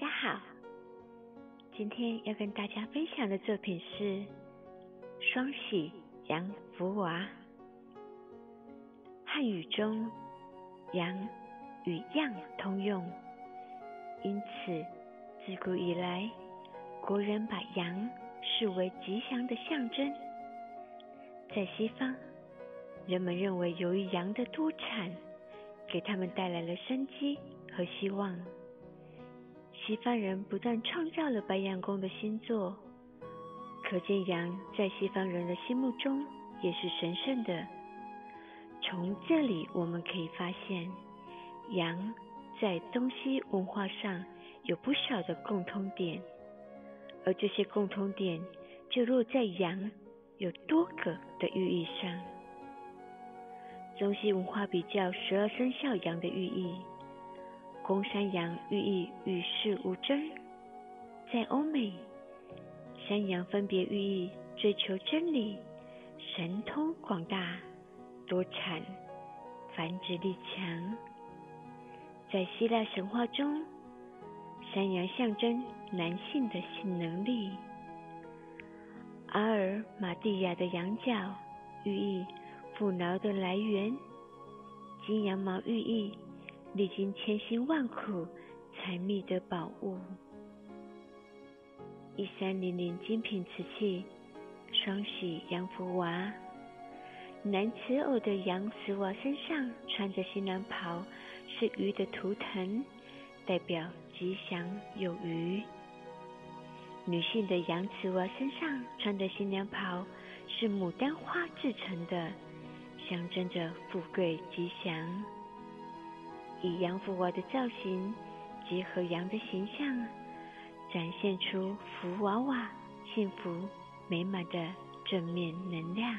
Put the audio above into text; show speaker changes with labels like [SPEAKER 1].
[SPEAKER 1] 大家好，今天要跟大家分享的作品是《双喜洋福娃》。汉语中“洋”与“样”通用，因此自古以来，国人把洋视为吉祥的象征。在西方，人们认为由于羊的多产，给他们带来了生机和希望。西方人不但创造了白羊宫的星座，可见羊在西方人的心目中也是神圣的。从这里我们可以发现，羊在东西文化上有不少的共通点，而这些共通点就落在羊有多个的寓意上。中西文化比较十二生肖羊的寓意。公山羊寓意与世无争，在欧美，山羊分别寓意追求真理、神通广大、多产、繁殖力强。在希腊神话中，山羊象征男性的性能力。阿尔马蒂亚的羊角寓意富饶的来源，金羊毛寓意。历经千辛万苦才觅得宝物。一三零零精品瓷器，双喜洋福娃。男瓷偶的洋瓷娃身上穿着新娘袍，是鱼的图腾，代表吉祥有余。女性的洋瓷娃身上穿的新娘袍是牡丹花制成的，象征着富贵吉祥。以羊福娃的造型，结合羊的形象，展现出福娃娃幸福美满的正面能量。